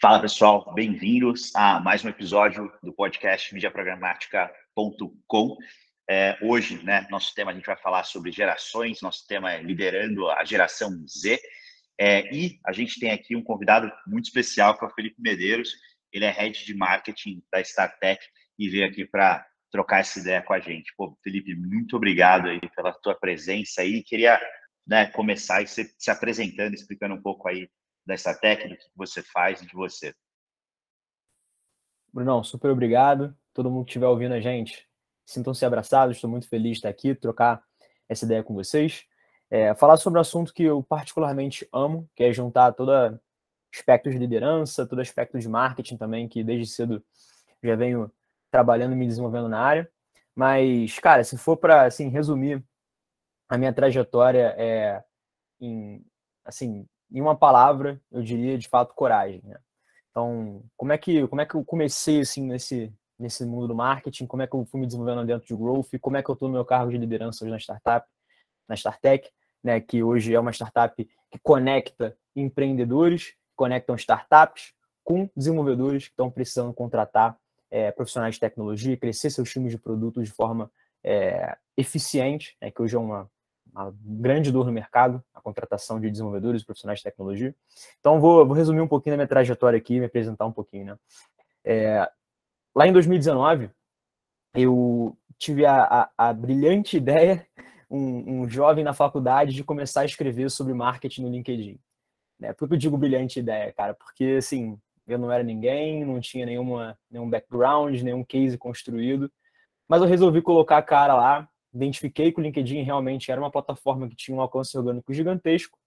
Fala pessoal, bem-vindos a mais um episódio do podcast mediaprogramática.com. É, hoje, né, nosso tema a gente vai falar sobre gerações, nosso tema é liderando a geração Z. É, e a gente tem aqui um convidado muito especial, que é o Felipe Medeiros. Ele é head de marketing da StarTech e veio aqui para trocar essa ideia com a gente. Pô, Felipe, muito obrigado aí pela tua presença aí. Queria né, começar se, se apresentando, explicando um pouco aí dessa técnica que você faz e de você. Brunão, super obrigado. Todo mundo que estiver ouvindo a gente, sintam-se abraçados. Estou muito feliz de estar aqui, trocar essa ideia com vocês. É, falar sobre um assunto que eu particularmente amo, que é juntar todo aspecto de liderança, todo aspecto de marketing também, que desde cedo já venho trabalhando me desenvolvendo na área. Mas, cara, se for para assim, resumir a minha trajetória é, em, assim, em uma palavra, eu diria de fato coragem. Né? Então, como é que como é que eu comecei assim nesse nesse mundo do marketing? Como é que eu fui me desenvolvendo dentro de growth? Como é que eu estou no meu cargo de liderança hoje na startup, na Startech, né? Que hoje é uma startup que conecta empreendedores, conectam startups com desenvolvedores que estão precisando contratar é, profissionais de tecnologia, crescer seus times de produtos de forma é, eficiente, né, que hoje é uma, uma grande dor no mercado, a contratação de desenvolvedores e profissionais de tecnologia. Então, vou, vou, resumir um pouquinho da minha trajetória aqui, me apresentar um pouquinho. Né? É, lá em 2019, eu tive a, a, a brilhante ideia, um, um, jovem na faculdade, de começar a escrever sobre marketing no LinkedIn. Né? Por que eu digo brilhante ideia, cara? Porque, assim, eu não era ninguém, não tinha nenhuma, nenhum background, nenhum case construído, mas eu resolvi colocar a cara lá, identifiquei que o LinkedIn realmente era uma plataforma que tinha um alcance orgânico gigantesco,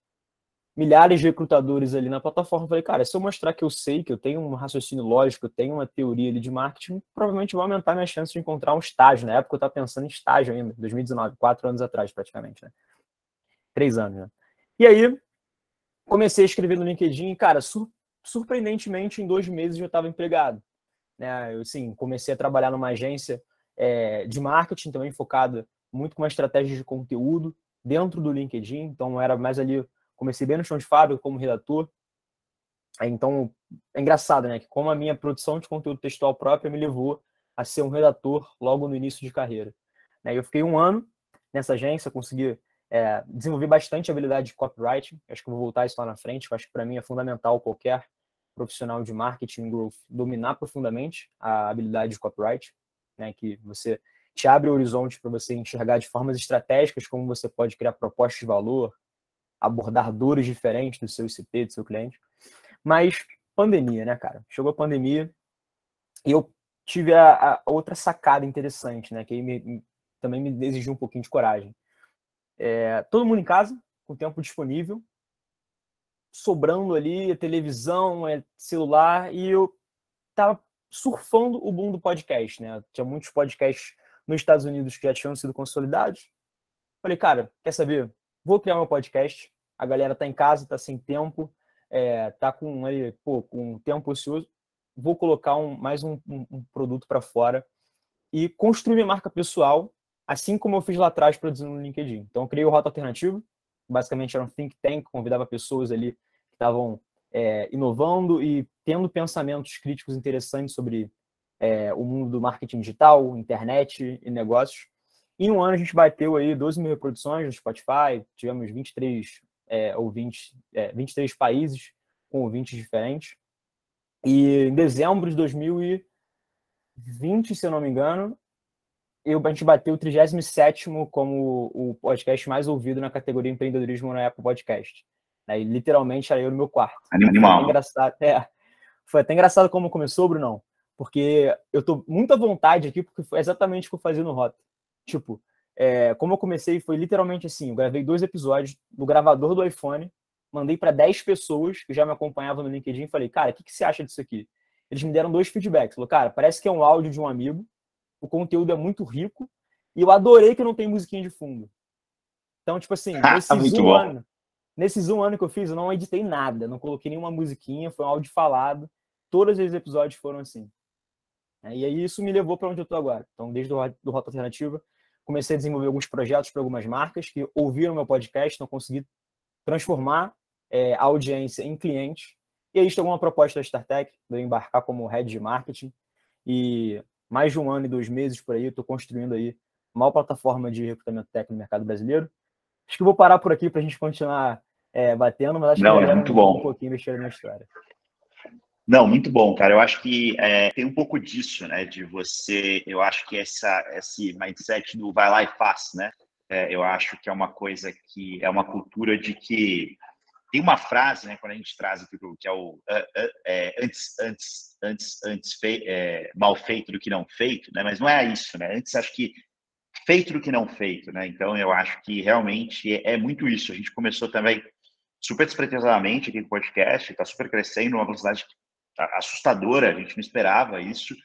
milhares de recrutadores ali na plataforma. Falei, cara, se eu mostrar que eu sei, que eu tenho um raciocínio lógico, eu tenho uma teoria ali de marketing, provavelmente vai aumentar minha chance de encontrar um estágio. Na época eu estava pensando em estágio ainda, 2019, quatro anos atrás praticamente, né? Três anos, né? E aí, comecei a escrever no LinkedIn e, cara, sur surpreendentemente, em dois meses eu estava empregado. Né? Eu, assim, comecei a trabalhar numa agência é, de marketing também focada muito com uma estratégia de conteúdo dentro do LinkedIn, então era mais ali, comecei bem no chão de fábrica como redator, então é engraçado, né, que como a minha produção de conteúdo textual própria me levou a ser um redator logo no início de carreira. Né, eu fiquei um ano nessa agência, consegui é, desenvolver bastante habilidade de copywriting, acho que vou voltar isso lá na frente, acho que para mim é fundamental qualquer profissional de marketing growth dominar profundamente a habilidade de copyright, né, que você te abre o horizonte para você enxergar de formas estratégicas como você pode criar propostas de valor, abordar dores diferentes do seu ICP, do seu cliente. Mas pandemia, né, cara? Chegou a pandemia e eu tive a, a outra sacada interessante, né, que me, também me exigiu um pouquinho de coragem. É, todo mundo em casa, com tempo disponível, sobrando ali, televisão, é, celular, e eu tava surfando o boom do podcast, né? Tinha muitos podcasts nos Estados Unidos que já tinham sido consolidados. Falei, cara, quer saber? Vou criar meu podcast. A galera tá em casa, tá sem tempo, é, tá com aí, pô, com tempo ocioso. Vou colocar um, mais um, um, um produto para fora e construir minha marca pessoal, assim como eu fiz lá atrás produzindo no LinkedIn. Então, eu criei o Rota Alternativo. Basicamente, era um think tank, convidava pessoas ali que estavam é, inovando e tendo pensamentos críticos interessantes sobre é, o mundo do marketing digital, internet e negócios. Em um ano a gente bateu aí 12 mil reproduções no Spotify, tivemos 23 é, ouvintes, é, 23 países com ouvintes diferentes. E em dezembro de 2020, se eu não me engano, eu, a gente bateu o 37 como o podcast mais ouvido na categoria empreendedorismo na Apple Podcast. Né? E literalmente era eu no meu quarto. Animal. Foi engraçado, é, foi até engraçado como começou, Brunão porque eu tô muito à vontade aqui, porque foi exatamente o que eu fazia no Rota. Tipo, é, como eu comecei, foi literalmente assim: eu gravei dois episódios no gravador do iPhone, mandei para 10 pessoas que já me acompanhavam no LinkedIn e falei, cara, o que, que você acha disso aqui? Eles me deram dois feedbacks. Falou, cara, parece que é um áudio de um amigo, o conteúdo é muito rico, e eu adorei que não tem musiquinha de fundo. Então, tipo assim, nesses um ano, nesses um ano que eu fiz, eu não editei nada, não coloquei nenhuma musiquinha, foi um áudio falado. Todos os episódios foram assim. Né? E aí isso me levou para onde eu estou agora. Então, desde o do Rota Alternativa, comecei a desenvolver alguns projetos para algumas marcas que ouviram meu podcast, não consegui transformar é, a audiência em clientes. E aí estou com uma proposta da StarTech, de eu embarcar como head de marketing. E mais de um ano e dois meses por aí, estou construindo aí uma plataforma de recrutamento técnico no mercado brasileiro. Acho que vou parar por aqui para a gente continuar é, batendo, mas acho Não, que é muito bom. um pouquinho mexer na história. Não, muito bom, cara. Eu acho que é, tem um pouco disso, né? De você, eu acho que essa, esse mindset do vai lá e faz, né? É, eu acho que é uma coisa que é uma cultura de que tem uma frase, né? Quando a gente traz aqui que é o é, antes, antes, antes, antes fei, é, mal feito do que não feito, né? Mas não é isso, né? Antes acho que feito do que não feito, né? Então eu acho que realmente é, é muito isso. A gente começou também super despretensiosamente aqui no podcast, está super crescendo, uma velocidade assustadora, a gente não esperava isso.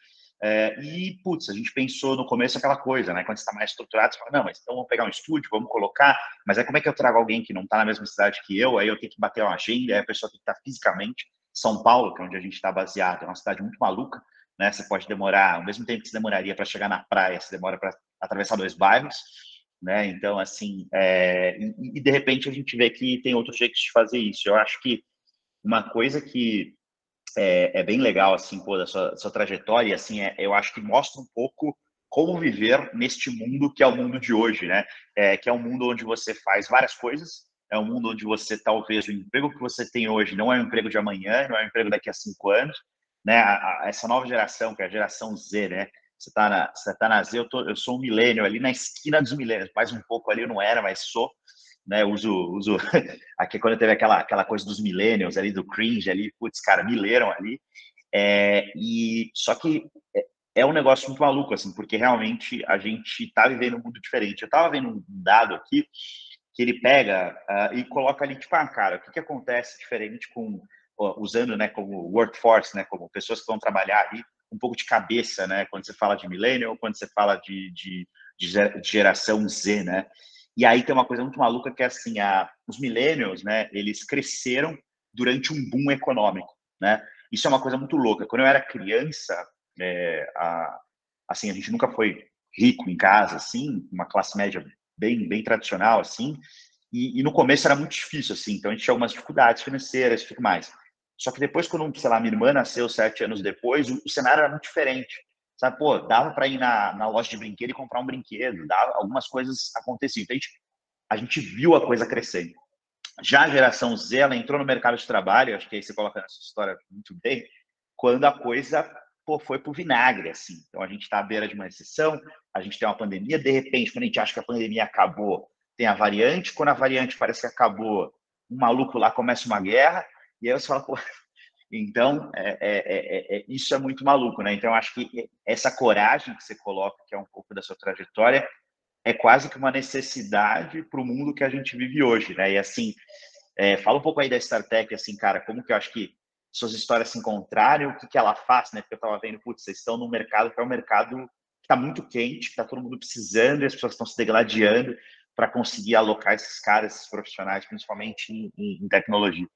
É, e, putz, a gente pensou no começo aquela coisa, né? Quando você está mais estruturado, você fala, não, mas então vamos pegar um estúdio, vamos colocar, mas aí como é que eu trago alguém que não está na mesma cidade que eu? Aí eu tenho que bater uma agenda, aí a pessoa tem que estar fisicamente. São Paulo, que é onde a gente está baseado, é uma cidade muito maluca, né? Você pode demorar, ao mesmo tempo que você demoraria para chegar na praia, você demora para atravessar dois bairros, né? Então, assim, é... e, e de repente a gente vê que tem outros jeitos de fazer isso. Eu acho que uma coisa que é, é bem legal, assim, pô, da sua, sua trajetória, assim, é, eu acho que mostra um pouco como viver neste mundo que é o mundo de hoje, né? É, que é um mundo onde você faz várias coisas, é um mundo onde você, talvez, o emprego que você tem hoje não é o emprego de amanhã, não é o emprego daqui a cinco anos, né? A, a, essa nova geração, que é a geração Z, né? Você tá na, você tá na Z, eu, tô, eu sou um milênio ali na esquina dos milênios, mais um pouco ali eu não era, mas sou, né? Uso, uso aqui quando teve aquela, aquela coisa dos millennials ali, do cringe ali, putz, cara, me leram ali. É, e só que é, é um negócio muito maluco, assim, porque realmente a gente está vivendo um mundo diferente. Eu estava vendo um dado aqui que ele pega uh, e coloca ali, tipo, ah, cara, o que, que acontece diferente com, usando, né, como workforce, né, como pessoas que vão trabalhar ali, um pouco de cabeça, né, quando você fala de millennial, quando você fala de, de, de geração Z, né, e aí tem uma coisa muito maluca que é assim, a, os millennials, né, eles cresceram durante um boom econômico, né? Isso é uma coisa muito louca. Quando eu era criança, é, a, assim, a gente nunca foi rico em casa, assim, uma classe média bem, bem tradicional, assim, e, e no começo era muito difícil, assim, então a gente tinha algumas dificuldades financeiras e tudo mais. Só que depois, quando, sei lá, minha irmã nasceu sete anos depois, o, o cenário era muito diferente. Sabe, pô, dava para ir na, na loja de brinquedo e comprar um brinquedo, dava, algumas coisas aconteciam. Então, a gente, a gente viu a coisa crescendo. Já a geração Z, ela entrou no mercado de trabalho, acho que aí você coloca nessa história muito bem, quando a coisa pô, foi pro vinagre, assim. Então, a gente está à beira de uma recessão, a gente tem uma pandemia, de repente, quando a gente acha que a pandemia acabou, tem a variante, quando a variante parece que acabou, um maluco lá começa uma guerra, e aí você fala, pô, então, é é, é, é, é, isso é muito maluco, né? Então, acho que essa coragem que você coloca, que é um pouco da sua trajetória, é quase que uma necessidade para o mundo que a gente vive hoje, né? E assim, fala um pouco aí da StarTech, assim, cara, como que eu acho que suas histórias se encontraram, o que, que ela faz, né? Porque eu estava vendo, putz, vocês estão num mercado que é um mercado que está muito quente, que está todo mundo precisando, e as pessoas estão se degladiando para conseguir alocar esses caras, esses profissionais, principalmente em, em tecnologia.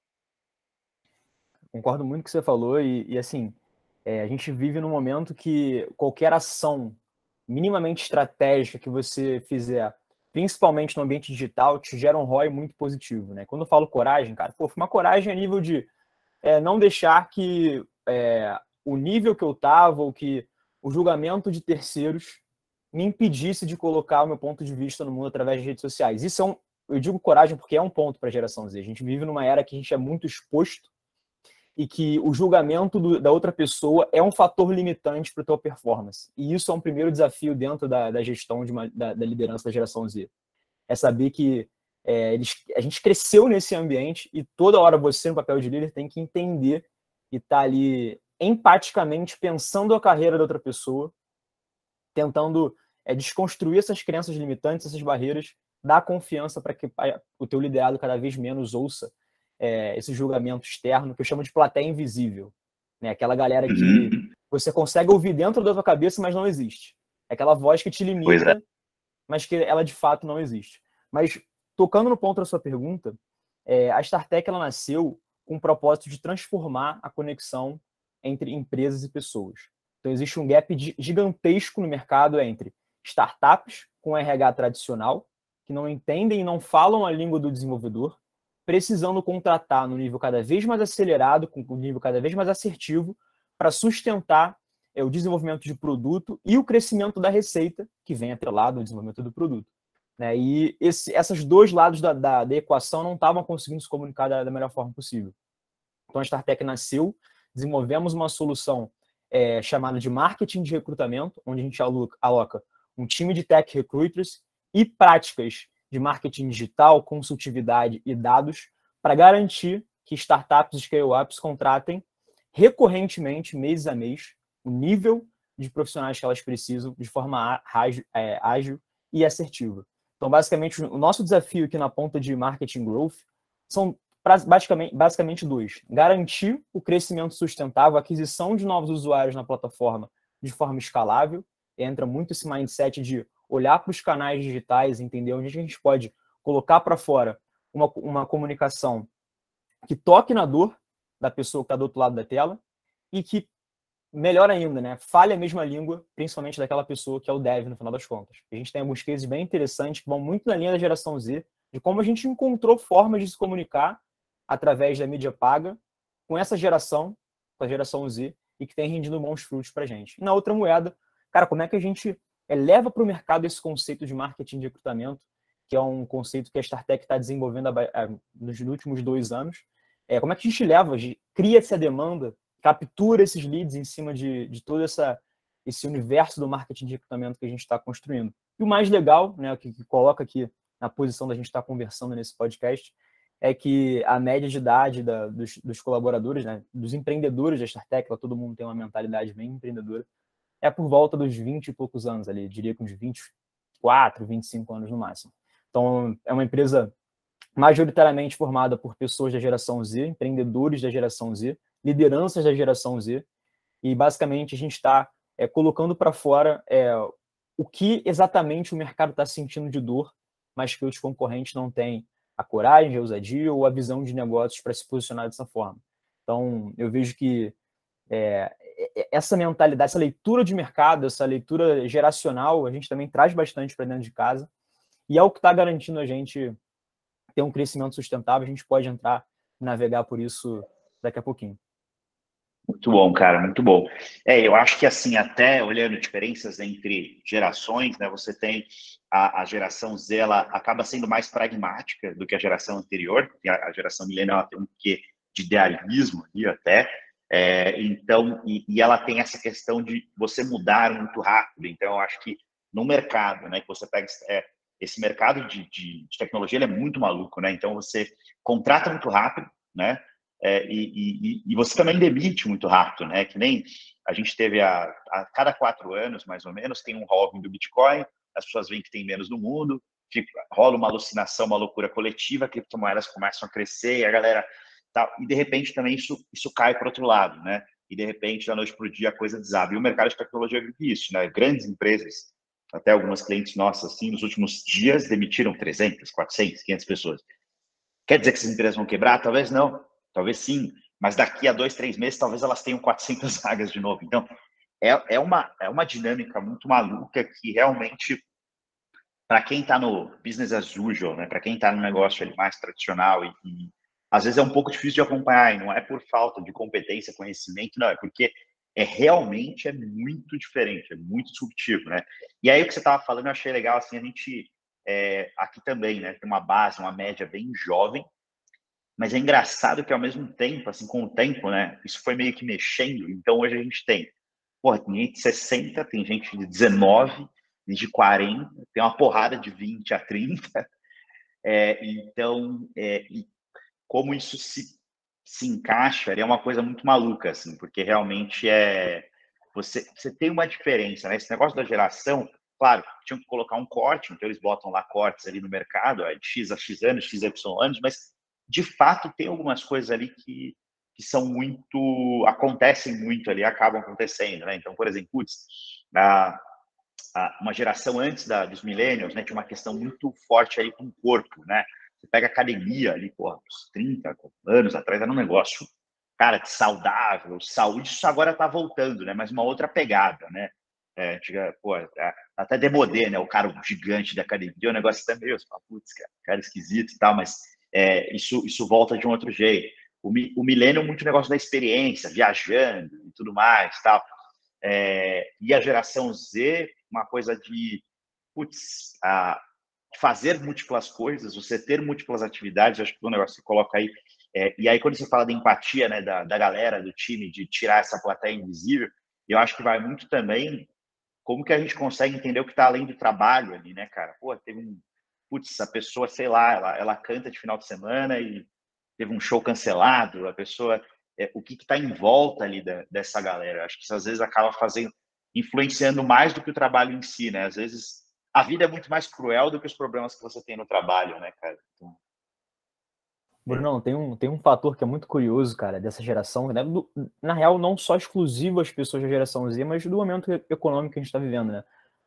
Concordo muito com o que você falou e, e assim, é, a gente vive num momento que qualquer ação minimamente estratégica que você fizer, principalmente no ambiente digital, te gera um ROI muito positivo, né? Quando eu falo coragem, cara, pô, uma coragem a nível de é, não deixar que é, o nível que eu tava ou que o julgamento de terceiros me impedisse de colocar o meu ponto de vista no mundo através de redes sociais. Isso é um, eu digo coragem porque é um ponto para a geração Z. A gente vive numa era que a gente é muito exposto e que o julgamento do, da outra pessoa é um fator limitante para a tua performance. E isso é um primeiro desafio dentro da, da gestão de uma, da, da, liderança da geração Z. É saber que é, eles, a gente cresceu nesse ambiente e toda hora você, no papel de líder, tem que entender e estar tá ali empaticamente pensando a carreira da outra pessoa, tentando é, desconstruir essas crenças limitantes, essas barreiras, dar confiança para que o teu liderado cada vez menos ouça é, esse julgamento externo, que eu chamo de plateia invisível. Né? Aquela galera que uhum. você consegue ouvir dentro da tua cabeça, mas não existe. É aquela voz que te limita, é. mas que ela de fato não existe. Mas, tocando no ponto da sua pergunta, é, a StarTech ela nasceu com o propósito de transformar a conexão entre empresas e pessoas. Então, existe um gap gigantesco no mercado entre startups com RH tradicional, que não entendem e não falam a língua do desenvolvedor, precisando contratar no nível cada vez mais acelerado, com um nível cada vez mais assertivo, para sustentar é, o desenvolvimento de produto e o crescimento da receita, que vem atrelado ao desenvolvimento do produto. Né? E esse, esses dois lados da, da, da equação não estavam conseguindo se comunicar da, da, melhor forma possível. Então a StarTech nasceu, desenvolvemos uma solução é, chamada de marketing de recrutamento, onde a gente aloca, um time de tech recruiters e práticas de marketing digital, consultividade e dados para garantir que startups e scale-ups contratem recorrentemente, mês a mês, o nível de profissionais que elas precisam de forma ágil, é, ágil e assertiva. Então, basicamente, o nosso desafio aqui na ponta de marketing growth são basicamente, basicamente dois. Garantir o crescimento sustentável, a aquisição de novos usuários na plataforma de forma escalável. Entra muito esse mindset de olhar para os canais digitais, entender onde a gente pode colocar para fora uma, uma comunicação que toque na dor da pessoa que está do outro lado da tela e que, melhor ainda, né, fale a mesma língua, principalmente daquela pessoa que é o dev, no final das contas. A gente tem alguns cases bem interessantes que vão muito na linha da geração Z, de como a gente encontrou formas de se comunicar através da mídia paga com essa geração, com a geração Z, e que tem rendido bons frutos para a gente. E na outra moeda, cara, como é que a gente é, leva para o mercado esse conceito de marketing de recrutamento, que é um conceito que a StarTech está desenvolvendo nos últimos dois anos. É, como é que a gente leva, cria essa demanda, captura esses leads em cima de, de todo essa, esse universo do marketing de recrutamento que a gente está construindo. E o mais legal, né, que, que coloca aqui na posição da gente estar tá conversando nesse podcast, é que a média de idade da, dos, dos, colaboradores, né, dos empreendedores da StarTech, todo mundo tem uma mentalidade bem empreendedora, é por volta dos 20 e poucos anos ali, diria que uns 24, 25 anos no máximo. Então, é uma empresa majoritariamente formada por pessoas da geração Z, empreendedores da geração Z, lideranças da geração Z, e basicamente a gente está é, colocando para fora é, o que exatamente o mercado está sentindo de dor, mas que os concorrentes não têm a coragem, a ousadia ou a visão de negócios para se posicionar dessa forma. Então, eu vejo que é, essa mentalidade, essa leitura de mercado, essa leitura geracional, a gente também traz bastante para dentro de casa. E é o que está garantindo a gente ter um crescimento sustentável. A gente pode entrar e navegar por isso daqui a pouquinho. Muito bom, cara, muito bom. É, eu acho que assim, até olhando diferenças entre gerações, né, você tem a, a geração Z, ela acaba sendo mais pragmática do que a geração anterior, a, a geração milenial tem um quê de idealismo ali até, é, então, e, e, ela tem essa questão de você mudar muito rápido. Então, eu acho que no mercado, né, que você pega é, esse mercado de, de, de tecnologia, ele é muito maluco, né? Então, você contrata muito rápido, né? É, e, e, e, você também demite muito rápido, né? Que nem a gente teve a, a cada quatro anos, mais ou menos, tem um halving do Bitcoin, as pessoas veem que tem menos no mundo, fica, rola uma alucinação, uma loucura coletiva, criptomoedas começam a crescer, e a galera tal, e de repente também isso, isso cai para outro lado, né? E de repente, da noite para o dia, a coisa desaba. E o mercado de tecnologia vive isso, né? Grandes empresas, até algumas clientes nossas, assim, nos últimos dias demitiram 300, 400, 500 pessoas. Quer dizer que essas empresas vão quebrar? Talvez não, talvez sim, mas daqui a dois, três meses, talvez elas tenham 400 vagas de novo. Então, é, é, uma, é uma dinâmica muito maluca que realmente, para quem está no business as usual, né, para quem está no negócio mais tradicional e, e às vezes é um pouco difícil de acompanhar, e não é por falta de competência, conhecimento, não, é porque é realmente é muito diferente, é muito disruptivo, né? E aí o que você estava falando, eu achei legal, assim, a gente é, aqui também, né, tem uma base, uma média bem jovem, mas é engraçado que ao mesmo tempo, assim, com o tempo, né, isso foi meio que mexendo, então hoje a gente tem, porra, tem gente de 60, tem gente de 19, de 40, tem uma porrada de 20 a 30, é, então, é, e como isso se, se encaixa é uma coisa muito maluca, assim, porque realmente é. Você, você tem uma diferença, né? Esse negócio da geração, claro, tinham que colocar um corte, então eles botam lá cortes ali no mercado, é de X a X anos, X a Y anos, mas de fato tem algumas coisas ali que, que são muito. acontecem muito ali, acabam acontecendo, né? Então, por exemplo, putz, a, uma geração antes da, dos millennials, né, tinha uma questão muito forte aí com o corpo, né? Você pega academia ali, porra, uns 30 anos atrás era um negócio, cara, saudável, saúde, isso agora tá voltando, né? Mas uma outra pegada, né? É, é, até demodê, né? O cara gigante da academia, o negócio até meio, putz, cara, cara esquisito e tal, mas é, isso, isso volta de um outro jeito. O, o milênio é muito negócio da experiência, viajando e tudo mais, tal. É, e a geração Z, uma coisa de, putz, a, fazer múltiplas coisas, você ter múltiplas atividades, acho que o negócio que você coloca aí. É, e aí, quando você fala da empatia, né, da, da galera, do time, de tirar essa plateia invisível, eu acho que vai muito também como que a gente consegue entender o que está além do trabalho ali, né, cara? Pô, teve um. Putz, a pessoa, sei lá, ela, ela canta de final de semana e teve um show cancelado, a pessoa. É, o que está em volta ali da, dessa galera? Acho que isso às vezes acaba fazendo. influenciando mais do que o trabalho em si, né? Às vezes a vida é muito mais cruel do que os problemas que você tem no trabalho, né, cara? Então... Bruno, tem um, tem um fator que é muito curioso, cara, dessa geração, né? Do, na real, não só exclusivo às pessoas da geração Z, mas do momento econômico que a gente está vivendo, né?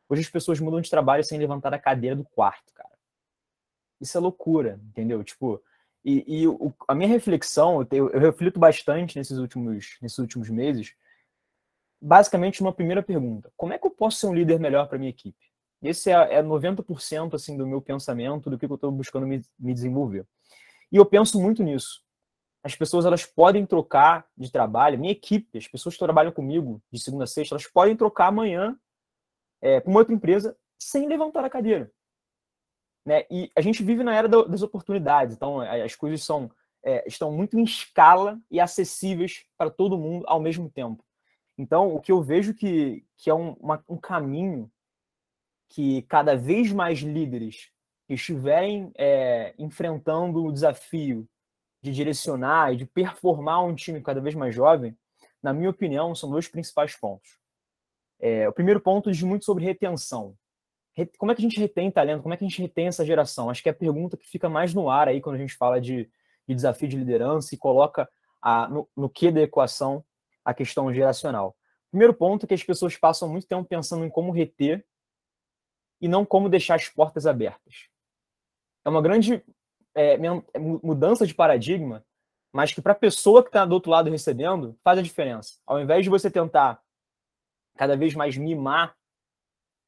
Hoje as pessoas mudam de trabalho sem levantar a cadeira do quarto, cara. Isso é loucura, entendeu? Tipo, e, e o, a minha reflexão, eu, eu, reflito bastante nesses últimos, nesses últimos meses, basicamente uma primeira pergunta: como é que eu posso ser um líder melhor para minha equipe? Esse é, é 90% assim, do meu pensamento, do que eu estou buscando me, me desenvolver. E eu penso muito nisso. As pessoas elas podem trocar de trabalho, minha equipe, as pessoas que trabalham comigo de segunda a sexta, elas podem trocar amanhã é, para uma outra empresa sem levantar a cadeira. Né? E a gente vive na era das oportunidades, então as coisas são, é, estão muito em escala e acessíveis para todo mundo ao mesmo tempo. Então, o que eu vejo que, que é um, uma, um caminho que cada vez mais líderes estiverem é, enfrentando o desafio de direcionar e de performar um time cada vez mais jovem, na minha opinião, são dois principais pontos. É, o primeiro ponto diz muito sobre retenção. Como é que a gente retém talento? Como é que a gente retém essa geração? Acho que é a pergunta que fica mais no ar aí quando a gente fala de, de desafio de liderança e coloca a, no, no que da equação a questão geracional. Primeiro ponto é que as pessoas passam muito tempo pensando em como reter e não como deixar as portas abertas. É uma grande é, é mudança de paradigma, mas que para a pessoa que está do outro lado recebendo, faz a diferença. Ao invés de você tentar cada vez mais mimar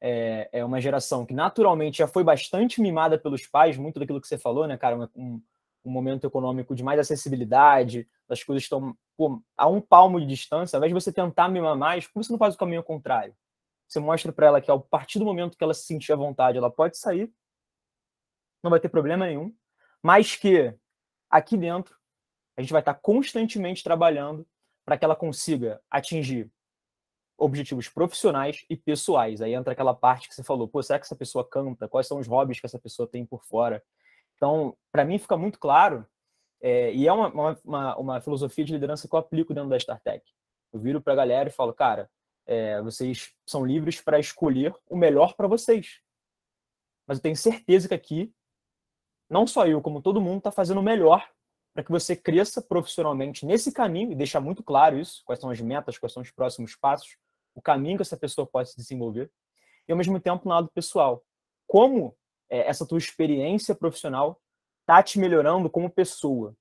é, é uma geração que naturalmente já foi bastante mimada pelos pais, muito daquilo que você falou, né, cara? Um, um momento econômico de mais acessibilidade, as coisas estão pô, a um palmo de distância, ao invés de você tentar mimar mais, por que você não faz o caminho contrário? Você mostra para ela que, a partir do momento que ela se sentir à vontade, ela pode sair, não vai ter problema nenhum, mas que aqui dentro a gente vai estar constantemente trabalhando para que ela consiga atingir objetivos profissionais e pessoais. Aí entra aquela parte que você falou, pô, será que essa pessoa canta? Quais são os hobbies que essa pessoa tem por fora? Então, para mim fica muito claro, é, e é uma, uma, uma, filosofia de liderança que eu aplico dentro da StarTech. Eu viro para a galera e falo, cara, é, vocês são livres para escolher o melhor para vocês. Mas eu tenho certeza que aqui, não só eu, como todo mundo, está fazendo o melhor para que você cresça profissionalmente nesse caminho e deixar muito claro isso, quais são as metas, quais são os próximos passos, o caminho que essa pessoa pode se desenvolver, e ao mesmo tempo no lado pessoal. Como é, essa tua experiência profissional está te melhorando como pessoa.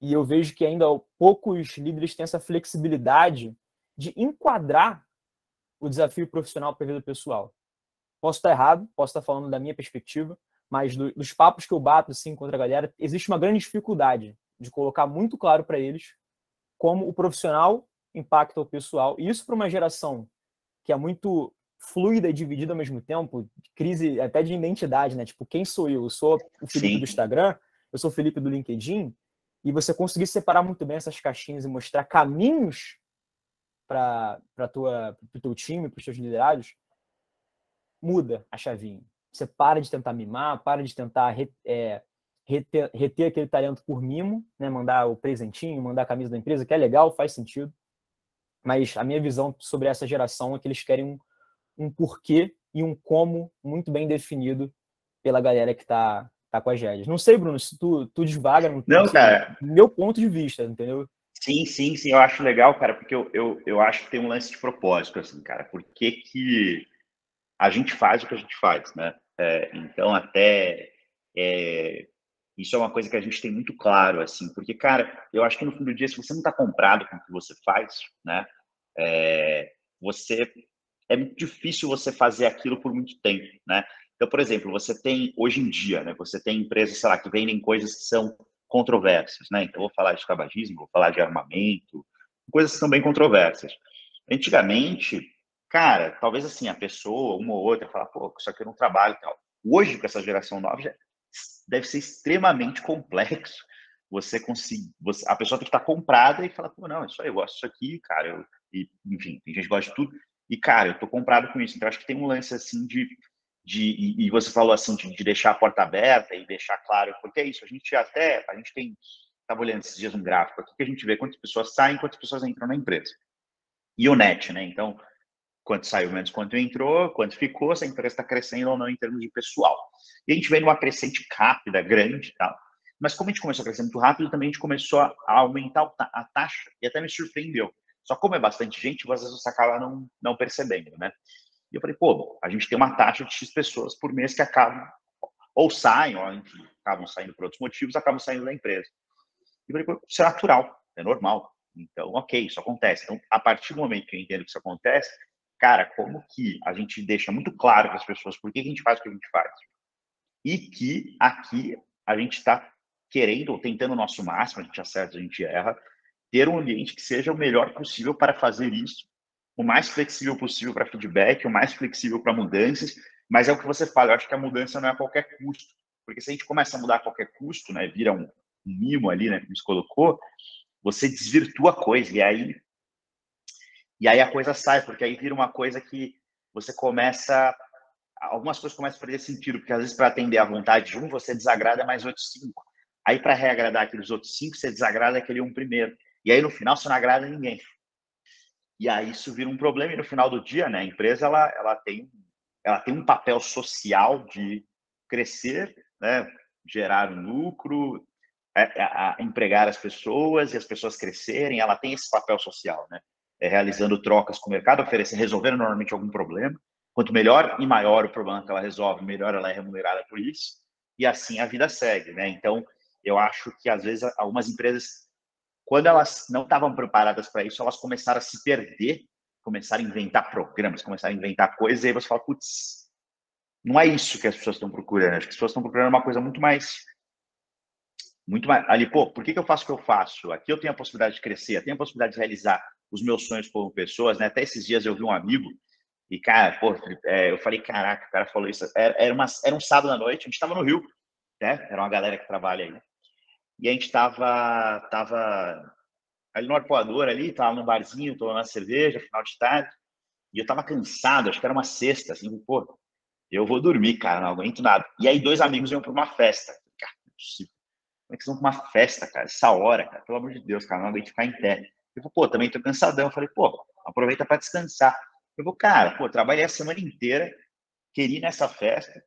E eu vejo que ainda poucos líderes têm essa flexibilidade de enquadrar o desafio profissional para a vida pessoal. Posso estar errado, posso estar falando da minha perspectiva, mas do, dos papos que eu bato assim contra a galera, existe uma grande dificuldade de colocar muito claro para eles como o profissional impacta o pessoal. E isso para uma geração que é muito fluida e dividida ao mesmo tempo, crise até de identidade, né? Tipo, quem sou eu? Eu sou o Felipe Sim. do Instagram, eu sou o Felipe do LinkedIn, e você conseguir separar muito bem essas caixinhas e mostrar caminhos para o teu time, para os teus liderados, muda a chavinha. Você para de tentar mimar, para de tentar é, reter, reter, aquele talento por mimo, né? mandar o presentinho, mandar a camisa da empresa, que é legal, faz sentido. Mas a minha visão sobre essa geração é que eles querem um, um porquê e um como muito bem definido pela galera que está tá com as rédeas. Não sei, Bruno, se tu, tu desvaga no Não, cara. meu ponto de vista, entendeu? Sim, sim, sim, eu acho legal, cara, porque eu, eu, eu acho que tem um lance de propósito, assim, cara. Por que, que a gente faz o que a gente faz, né? É, então, até é, isso é uma coisa que a gente tem muito claro, assim, porque, cara, eu acho que no fim do dia, se você não está comprado com o que você faz, né? É, você é muito difícil você fazer aquilo por muito tempo, né? Então, por exemplo, você tem, hoje em dia, né, você tem empresas, sei lá, que vendem coisas que são controversas, né? Então, vou falar de tabagismo, vou falar de armamento, coisas que são bem controversas. Antigamente, cara, talvez assim, a pessoa, uma ou outra, fala, pô, isso aqui eu não trabalho tal. Hoje, com essa geração nova, já deve ser extremamente complexo você conseguir, você, a pessoa tem que estar comprada e falar, pô, não, isso aí, eu gosto disso aqui, cara, eu, e, enfim, tem gente que gosta de tudo, e, cara, eu tô comprado com isso, então acho que tem um lance, assim, de, de e, você falou, assim, de, de, deixar a porta aberta e deixar claro, porque é isso, a gente até, a gente tem, estava olhando esses dias um gráfico aqui, que a gente vê quantas pessoas saem, quantas pessoas entram na empresa, e o net, né, então, quanto saiu menos quanto entrou, quanto ficou, se a empresa está crescendo ou não em termos de pessoal. E a gente vem numa crescente rápida, grande, tá? Mas como a gente começou a crescer muito rápido, também a gente começou a aumentar a taxa e até me surpreendeu. Só como é bastante gente, às vezes você acaba não, não percebendo, né? E eu falei, pô, a gente tem uma taxa de X pessoas por mês que acabam, ou saem, ou enfim, acabam saindo por outros motivos, acabam saindo da empresa. E eu falei, pô, isso é natural, é normal. Então, ok, isso acontece. Então, a partir do momento que eu entendo que isso acontece, cara, como que a gente deixa muito claro para as pessoas por que a gente faz o que a gente faz? E que aqui a gente está querendo, ou tentando o nosso máximo, a gente acerta, a gente erra, ter um ambiente que seja o melhor possível para fazer isso, o mais flexível possível para feedback, o mais flexível para mudanças, mas é o que você fala, eu acho que a mudança não é a qualquer custo, porque se a gente começa a mudar a qualquer custo, né, vira um, um mimo ali, né, que você colocou, você desvirtua a coisa, e aí e aí a coisa sai, porque aí vira uma coisa que você começa. Algumas coisas começam a perder sentido, porque às vezes para atender à vontade de um, você desagrada mais outros cinco. Aí para reagradar aqueles outros cinco, você desagrada aquele um primeiro. E aí no final você não agrada ninguém. E aí isso vira um problema, e no final do dia, né, a empresa ela, ela, tem, ela tem um papel social de crescer, né, gerar lucro, é, a, a empregar as pessoas e as pessoas crescerem, ela tem esse papel social, né? é, realizando trocas com o mercado, oferecendo, resolvendo normalmente algum problema. Quanto melhor e maior o problema que ela resolve, melhor ela é remunerada por isso. E assim a vida segue, né? Então, eu acho que às vezes algumas empresas, quando elas não estavam preparadas para isso, elas começaram a se perder, começaram a inventar programas, começaram a inventar coisas, e aí você fala, putz, não é isso que as pessoas estão procurando. As pessoas estão procurando uma coisa muito mais muito mais ali, pô, por que, que eu faço o que eu faço? Aqui eu tenho a possibilidade de crescer, eu tenho a possibilidade de realizar os meus sonhos como pessoas, né? Até esses dias eu vi um amigo e, cara, pô, é, eu falei, caraca, o cara falou isso. Era, uma, era um sábado à noite, a gente estava no Rio, né? Era uma galera que trabalha aí. E a gente estava tava ali no arpoador, ali, tava no barzinho, tomando cerveja, final de tarde. E eu tava cansado, acho que era uma sexta, assim, pô, eu vou dormir, cara, não aguento nada. E aí dois amigos iam para uma festa. Cara, não é possível. Como é que vocês vão para uma festa, cara? Essa hora, cara, pelo amor de Deus, cara, não aguento ficar em pé. Eu falei, pô, também tô cansadão. Eu falei, pô, aproveita para descansar. Eu vou, cara, pô, trabalhei a semana inteira, queria ir nessa festa,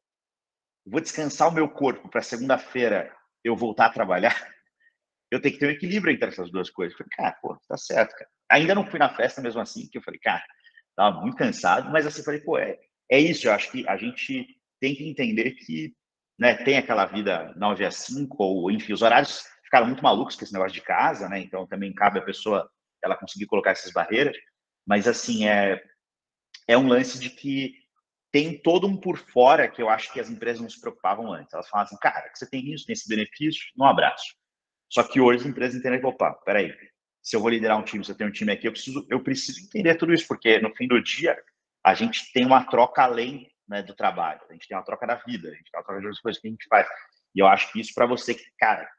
vou descansar o meu corpo para segunda-feira eu voltar a trabalhar. Eu tenho que ter um equilíbrio entre essas duas coisas. Eu falei, cara, pô, tá certo, cara. Ainda não fui na festa mesmo assim, que eu falei, cara, tava muito cansado, mas assim, falei, pô, é, é isso. Eu acho que a gente tem que entender que né, tem aquela vida 9 a 5, ou enfim, os horários ficaram muito malucos com esse negócio de casa, né? Então também cabe a pessoa ela conseguir colocar essas barreiras. Mas assim é é um lance de que tem todo um por fora que eu acho que as empresas não se preocupavam antes. Elas falavam assim, cara, que você tem isso, tem esse benefício, um abraço. Só que hoje as empresas entendem que, opa, peraí, se eu vou liderar um time, se eu tenho um time aqui, eu preciso, eu preciso entender tudo isso, porque no fim do dia a gente tem uma troca além né, do trabalho, a gente tem uma troca da vida, a gente tem uma troca das coisas que a gente faz. E eu acho que isso para você que, cara,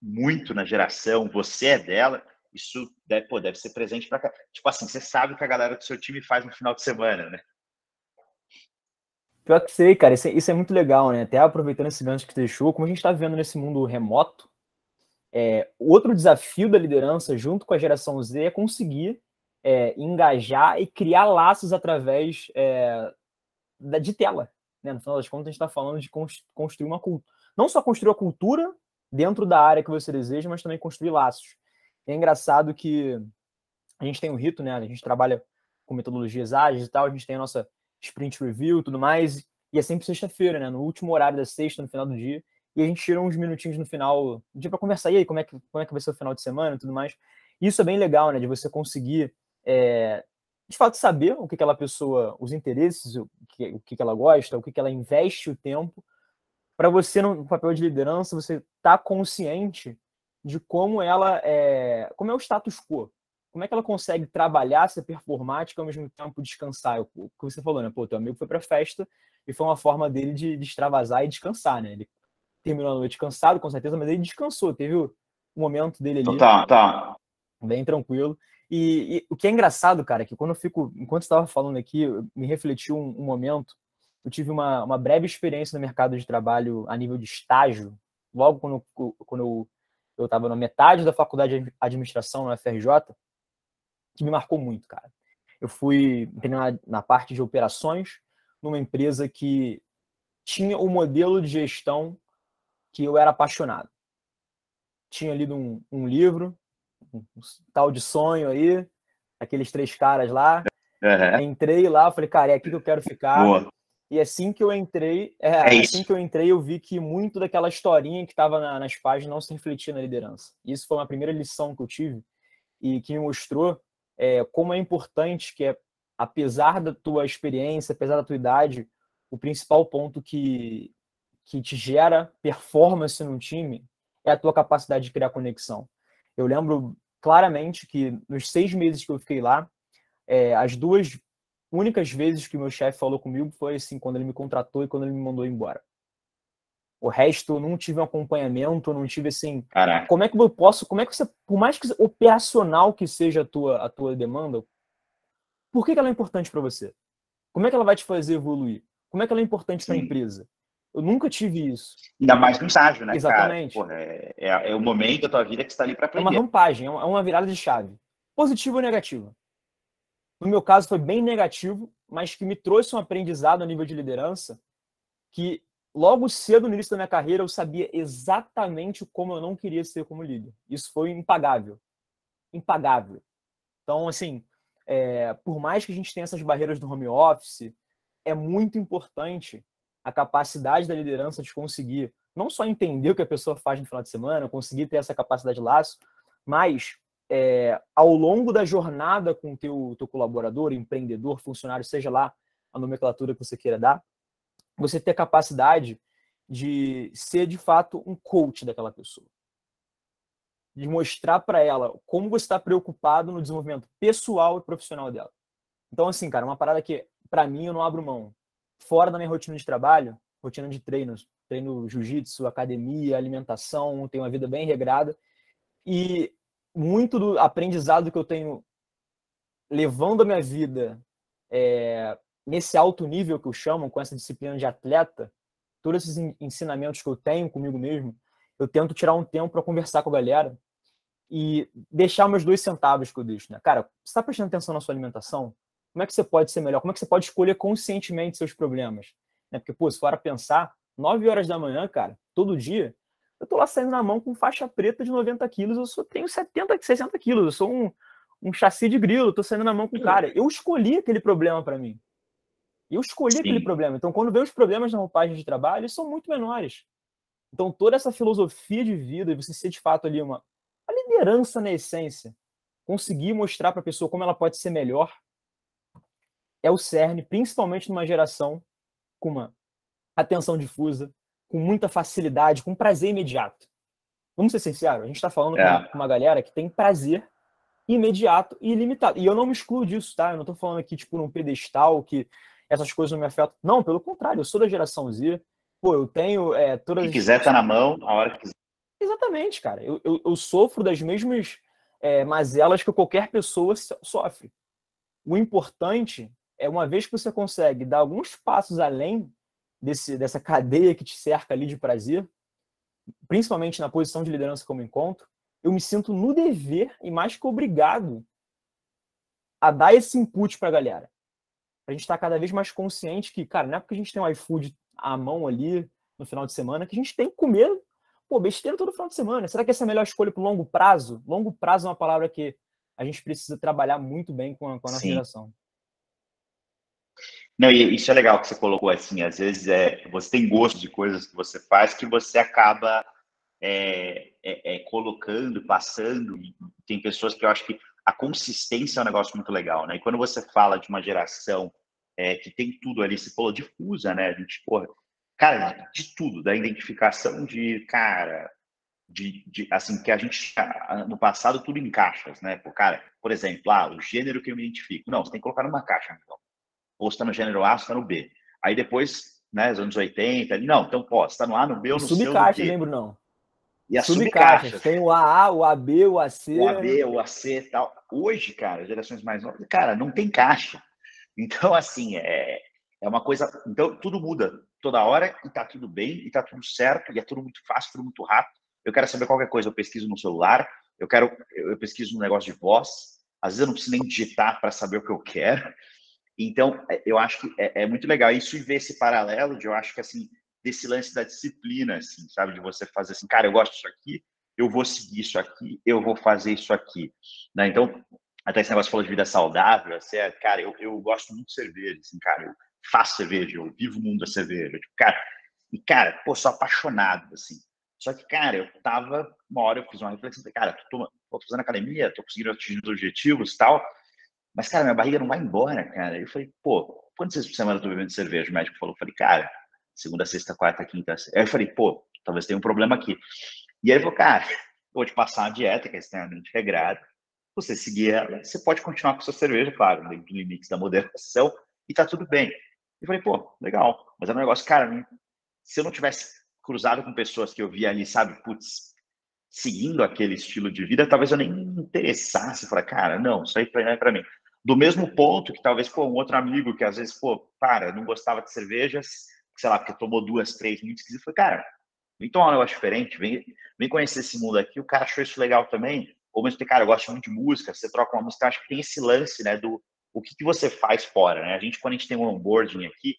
muito na geração, você é dela, isso deve, pô, deve ser presente para Tipo assim, você sabe o que a galera do seu time faz no final de semana, né? Pior que sei, cara, isso é, isso é muito legal, né? Até aproveitando esse gancho que você deixou, como a gente está vendo nesse mundo remoto, é, outro desafio da liderança, junto com a geração Z, é conseguir é, engajar e criar laços através é, da, de tela. Né? No final das contas, a gente está falando de construir uma cultura. Não só construir a cultura dentro da área que você deseja, mas também construir laços. E é engraçado que a gente tem um rito, né? A gente trabalha com metodologias ágeis e tal, a gente tem a nossa sprint review e tudo mais, e é sempre sexta-feira, né? No último horário da sexta, no final do dia, e a gente tira uns minutinhos no final do dia para conversar, e aí, como é, que, como é que vai ser o final de semana e tudo mais. Isso é bem legal, né? De você conseguir é, de fato saber o que aquela pessoa, os interesses, o que, o que ela gosta, o que ela investe o tempo, para você no papel de liderança você tá consciente de como ela é, como é o status quo, como é que ela consegue trabalhar, ser performática ao mesmo tempo descansar. O que você falou, né? Pô, teu amigo foi para festa e foi uma forma dele de, de extravasar e descansar, né? Ele terminou a noite cansado, com certeza, mas ele descansou, teve o momento dele ali. Tá, tá. Bem tranquilo. E, e, o que é engraçado, cara, é que quando eu fico, enquanto estava falando aqui, me refletiu um, um, momento. Eu tive uma, uma breve experiência no mercado de trabalho a nível de estágio, logo quando, quando eu estava na metade da faculdade de administração na FRJ, que me marcou muito, cara. Eu fui na, na parte de operações numa empresa que tinha o um modelo de gestão que eu era apaixonado. Tinha lido um, um livro um tal de sonho aí, aqueles três caras lá. Uhum. Entrei lá, falei, cara, é aqui que eu quero ficar. Boa. E assim que eu entrei, é, é assim que eu entrei, eu vi que muito daquela historinha que estava na, nas páginas não se refletia na liderança. Isso foi uma primeira lição que eu tive e que me mostrou é, como é importante que é, apesar da tua experiência, apesar da tua idade, o principal ponto que, que te gera performance no time é a tua capacidade de criar conexão. Eu lembro claramente que nos seis meses que eu fiquei lá, é, as duas únicas vezes que meu chefe falou comigo foi assim, quando ele me contratou e quando ele me mandou embora. O resto, eu não tive um acompanhamento, não tive assim. Caraca. Como é que eu posso, como é que você, por mais que operacional que seja a tua, a tua demanda, por que, que ela é importante para você? Como é que ela vai te fazer evoluir? Como é que ela é importante para a empresa? Eu nunca tive isso. Ainda mais no estágio, né? Exatamente. Porra, é, é, é, o momento da tua vida que está ali para aprender. É uma rampagem, é uma virada de chave. Positivo ou negativo? No meu caso, foi bem negativo, mas que me trouxe um aprendizado a nível de liderança que logo cedo no início da minha carreira eu sabia exatamente como eu não queria ser como líder. Isso foi impagável. Impagável. Então, assim, é, por mais que a gente tenha essas barreiras do home office, é muito importante a capacidade da liderança de conseguir não só entender o que a pessoa faz no final de semana, conseguir ter essa capacidade de laço, mas é, ao longo da jornada com o teu, teu colaborador, empreendedor, funcionário, seja lá a nomenclatura que você queira dar, você ter capacidade de ser de fato um coach daquela pessoa. De mostrar para ela como você está preocupado no desenvolvimento pessoal e profissional dela. Então, assim, cara, uma parada que, para mim, eu não abro mão fora da minha rotina de trabalho, rotina de treinos, treino jiu-jitsu, academia, alimentação, tenho uma vida bem regrada. E muito do aprendizado que eu tenho levando a minha vida é, nesse alto nível que eu chamo, com essa disciplina de atleta, todos esses ensinamentos que eu tenho comigo mesmo, eu tento tirar um tempo para conversar com a galera e deixar meus dois centavos que eu deixo. Né? Cara, você está prestando atenção na sua alimentação? como é que você pode ser melhor? Como é que você pode escolher conscientemente seus problemas? Né? Porque, pô, se for a pensar, 9 horas da manhã, cara, todo dia, eu tô lá saindo na mão com faixa preta de 90 quilos, eu só tenho 70, 60 quilos, eu sou um, um chassi de grilo, tô saindo na mão com o cara. Eu escolhi aquele problema para mim. Eu escolhi Sim. aquele problema. Então, quando vem os problemas na roupagem de trabalho, eles são muito menores. Então, toda essa filosofia de vida, você ser de fato ali uma, uma liderança na essência, conseguir mostrar para a pessoa como ela pode ser melhor, é o cerne, principalmente numa geração com uma atenção difusa, com muita facilidade, com prazer imediato. Vamos ser sinceros, a gente está falando é. com uma galera que tem prazer imediato e ilimitado. E eu não me excluo disso, tá? Eu não estou falando aqui, tipo, num pedestal que essas coisas não me afetam. Não, pelo contrário, eu sou da geração Z. Pô, eu tenho é, todas. Se quiser, tá na mão, a hora que quiser. Exatamente, cara. Eu, eu, eu sofro das mesmas é, mazelas que qualquer pessoa sofre. O importante é uma vez que você consegue dar alguns passos além desse, dessa cadeia que te cerca ali de prazer, principalmente na posição de liderança como encontro, eu me sinto no dever e mais que obrigado a dar esse input para a galera. A gente estar tá cada vez mais consciente que, cara, não é porque a gente tem um iFood à mão ali no final de semana que a gente tem que comer pô, besteira todo final de semana. Será que essa é a melhor escolha para o longo prazo? Longo prazo é uma palavra que a gente precisa trabalhar muito bem com a, com a nossa Sim. geração. Não, e isso é legal que você colocou assim, às vezes é, você tem gosto de coisas que você faz que você acaba é, é, é colocando, passando. Tem pessoas que eu acho que a consistência é um negócio muito legal, né? E quando você fala de uma geração é, que tem tudo ali, se falou difusa, né? A gente, porra, cara, de tudo, da identificação de, cara, de, de, assim, que a gente, no passado, tudo em caixas, né? Por, cara, por exemplo, ah, o gênero que eu me identifico. Não, você tem que colocar numa caixa, então. Ou está no gênero A, está no B. Aí depois, né, os anos 80, ali, não, então, pô, está no A, no B ou no C. Subcaixa, lembro não. E as subcaixas. subcaixas. Tem o AA, o AB, o AC. O AB, o AC e tal. Hoje, cara, gerações mais novas, cara, não tem caixa. Então, assim, é, é uma coisa. Então, tudo muda toda hora e tá tudo bem, e tá tudo certo, e é tudo muito fácil, tudo muito rápido. Eu quero saber qualquer coisa, eu pesquiso no celular, eu quero, eu pesquiso no negócio de voz, às vezes eu não preciso nem digitar para saber o que eu quero. Então, é, eu acho que é, é, muito legal isso e ver esse paralelo de, eu acho que, assim, desse lance da disciplina, assim, sabe? De você fazer assim, cara, eu gosto disso aqui, eu vou seguir isso aqui, eu vou fazer isso aqui. Né? Então, até esse negócio falou de vida saudável, assim, é, cara, eu, eu gosto muito de cerveja, assim, cara, eu faço cerveja, eu vivo o mundo da cerveja, tipo, cara, e, cara, pô, sou apaixonado, assim. Só que, cara, eu tava, uma hora eu fiz uma reflexão, cara, tô, tô fazendo academia, tô conseguindo atingir os objetivos e tal, mas, cara, minha barriga não vai embora, cara. Eu falei, pô, quantas vezes por semana eu tô bebendo cerveja? O médico falou, falei, cara, segunda, sexta, quarta, quinta. Aí eu falei, pô, talvez tenha um problema aqui. E aí ele falou, cara, vou te passar uma dieta que é extremamente regrada. Você seguir ela, você pode continuar com sua cerveja, claro, dentro do limite da moderação, e tá tudo bem. Eu falei, pô, legal. Mas é um negócio, cara, se eu não tivesse cruzado com pessoas que eu via ali, sabe, putz, seguindo aquele estilo de vida, talvez eu nem me interessasse. Falar, cara, não, isso aí não é para mim. Do mesmo ponto que talvez, pô, um outro amigo que às vezes, pô, cara, não gostava de cervejas, sei lá, porque tomou duas, três muito esquisito. Falei, cara, vem tomar um negócio diferente, vem, vem conhecer esse mundo aqui. O cara achou isso legal também. Ou mesmo cara, eu gosto muito de música, você troca uma música, acho que tem esse lance, né, do o que, que você faz fora, né? A gente, quando a gente tem um onboarding aqui,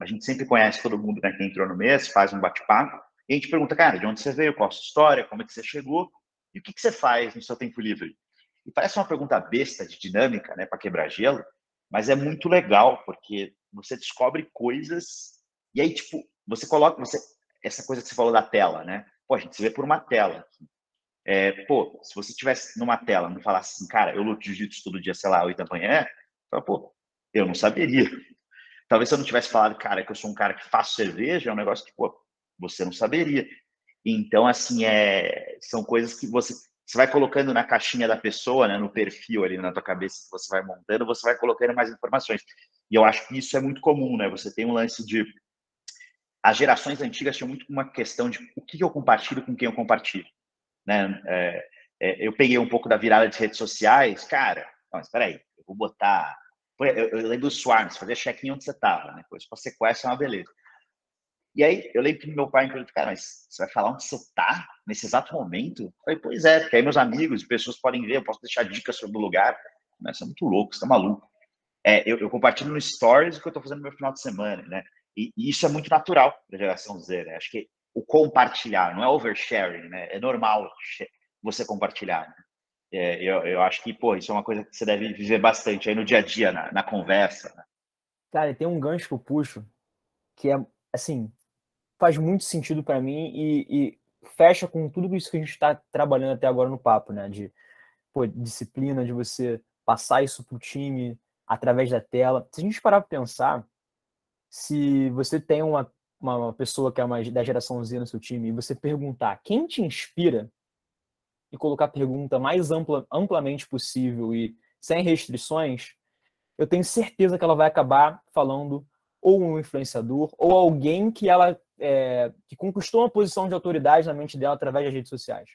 a gente sempre conhece todo mundo né, que entrou no mês, faz um bate-papo, e a gente pergunta, cara, de onde você veio, qual a sua história, como é que você chegou, e o que, que você faz no seu tempo livre? E parece uma pergunta besta de dinâmica, né, para quebrar gelo, mas é muito legal, porque você descobre coisas e aí, tipo, você coloca você, essa coisa que você falou da tela, né? Pô, a gente se vê por uma tela. É, pô, se você tivesse numa tela, não falasse assim, cara, eu luto jiu-jitsu todo dia, sei lá, 8 da manhã, pô, eu não saberia. Talvez se eu não tivesse falado, cara, que eu sou um cara que faço cerveja, é um negócio que, pô, você não saberia. Então, assim, é, são coisas que você, você vai colocando na caixinha da pessoa, né, no perfil ali na tua cabeça que você vai montando, você vai colocando mais informações. E eu acho que isso é muito comum, né? Você tem um lance de as gerações antigas tinham muito uma questão de o que eu compartilho com quem eu compartilho. Né? É, é, eu peguei um pouco da virada de redes sociais, cara, não, espera aí, eu vou botar... Eu, eu lembro do Swarms, fazer check-in onde você estava, né? Depois para sequestrar é uma beleza. E aí, eu lembro que meu pai me perguntou, cara, mas você vai falar onde você está nesse exato momento? Eu falei, pois é, porque aí meus amigos e pessoas podem ver, eu posso deixar dicas sobre o lugar. Mas você é muito louco, você tá maluco. É, eu, eu, compartilho no Stories o que eu estou fazendo no meu final de semana, né? E, e isso é muito natural da geração Z, né? Acho que o compartilhar, não é oversharing, né? É normal você compartilhar. Né? É, eu, eu acho que, pô, isso é uma coisa que você deve viver bastante aí no dia a dia, na, na conversa. Né? Cara, tem um gancho que eu puxo que é, assim, faz muito sentido para mim e, e, fecha com tudo isso que a gente está trabalhando até agora no papo, né? De pô, disciplina, de você passar isso para o time através da tela. Se a gente parar para pensar, se você tem uma, uma pessoa que é uma, da geração Z no seu time e você perguntar quem te inspira e colocar a pergunta mais ampla, amplamente possível e sem restrições, eu tenho certeza que ela vai acabar falando ou um influenciador ou alguém que ela é, que conquistou uma posição de autoridade na mente dela através das redes sociais.